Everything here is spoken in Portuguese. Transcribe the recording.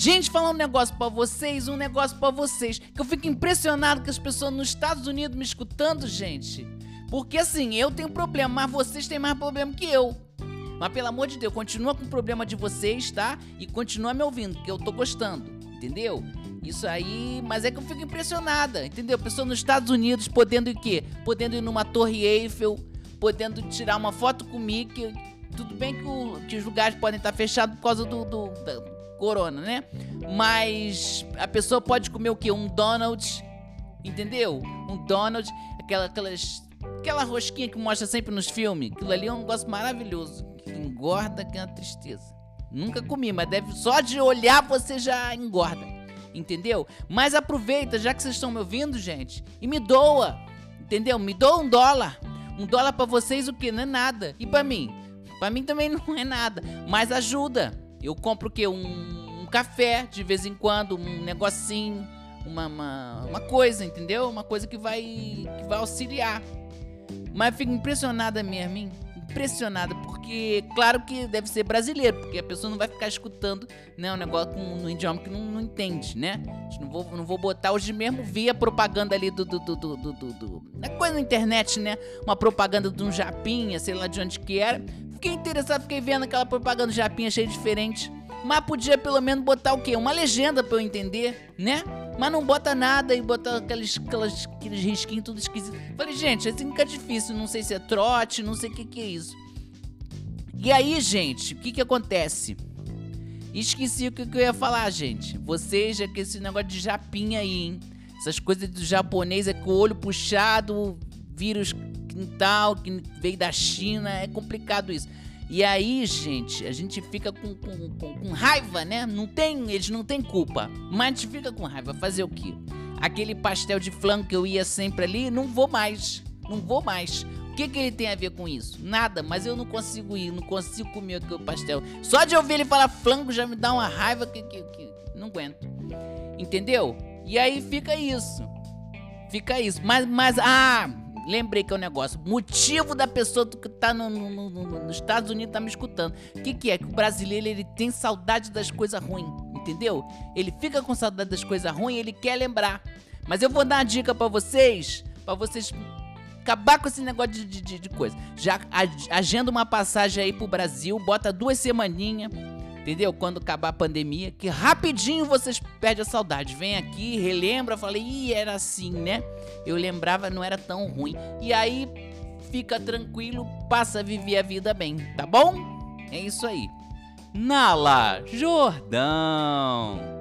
Gente, falar um negócio para vocês, um negócio para vocês, que eu fico impressionado com as pessoas nos Estados Unidos me escutando, gente. Porque assim, eu tenho problema, mas vocês têm mais problema que eu. Mas pelo amor de Deus, continua com o problema de vocês, tá? E continua me ouvindo, que eu tô gostando, entendeu? Isso aí, mas é que eu fico impressionada, entendeu? Pessoa nos Estados Unidos podendo ir o quê? Podendo ir numa Torre Eiffel, podendo tirar uma foto comigo, que, tudo bem que, o, que, os lugares podem estar fechados por causa do, do da corona, né? Mas a pessoa pode comer o quê? Um Donald, entendeu? Um Donald, aquela, aquelas, aquela rosquinha que mostra sempre nos filmes. Aquilo ali é um negócio maravilhoso, que engorda que é uma tristeza. Nunca comi, mas deve só de olhar você já engorda entendeu? Mas aproveita, já que vocês estão me ouvindo, gente, e me doa, entendeu? Me doa um dólar. Um dólar para vocês o que? Não é nada. E para mim? Para mim também não é nada, mas ajuda. Eu compro o quê? Um, um café de vez em quando, um negocinho, uma, uma, uma coisa, entendeu? Uma coisa que vai, que vai auxiliar. Mas fico impressionada mesmo, impressionada, porque claro que deve ser brasileiro, porque a pessoa não vai ficar escutando né, um negócio com, no idioma que não, não entende, né? Não vou, não vou botar hoje mesmo, vi a propaganda ali do. do, do, do, do, do, do é coisa na internet, né? Uma propaganda de um japinha, sei lá de onde que era. Fiquei interessado, fiquei vendo aquela propaganda japinha, achei diferente. Mas podia pelo menos botar o quê? Uma legenda pra eu entender, né? Mas não bota nada e bota aqueles, aquelas, aqueles risquinhos tudo esquisito. Falei, gente, assim fica difícil. Não sei se é trote, não sei o que, que é isso. E aí, gente, o que que acontece? Esqueci o que, que eu ia falar, gente. Vocês, já que esse negócio de japinha aí, hein? Essas coisas do japonês é com o olho puxado, vírus tal, que veio da China, é complicado isso. E aí, gente, a gente fica com, com, com, com, raiva, né? Não tem, eles não têm culpa. Mas a gente fica com raiva. Fazer o quê? Aquele pastel de flango que eu ia sempre ali, não vou mais. Não vou mais. O que, que ele tem a ver com isso? Nada, mas eu não consigo ir, não consigo comer aquele pastel. Só de ouvir ele falar flango já me dá uma raiva que, que, que não aguento. Entendeu? E aí fica isso. Fica isso. Mas, mas, ah, Lembrei que é um negócio. Motivo da pessoa que tá no, no, no, nos Estados Unidos tá me escutando. O que, que é? Que o brasileiro ele tem saudade das coisas ruins. Entendeu? Ele fica com saudade das coisas ruins ele quer lembrar. Mas eu vou dar uma dica para vocês. para vocês acabar com esse negócio de, de, de coisa. Já agenda uma passagem aí pro Brasil. Bota duas semaninhas entendeu? Quando acabar a pandemia, que rapidinho vocês perdem a saudade. Vem aqui, relembra, falei, ih, era assim, né? Eu lembrava, não era tão ruim. E aí fica tranquilo, passa a viver a vida bem, tá bom? É isso aí. Nala Jordão.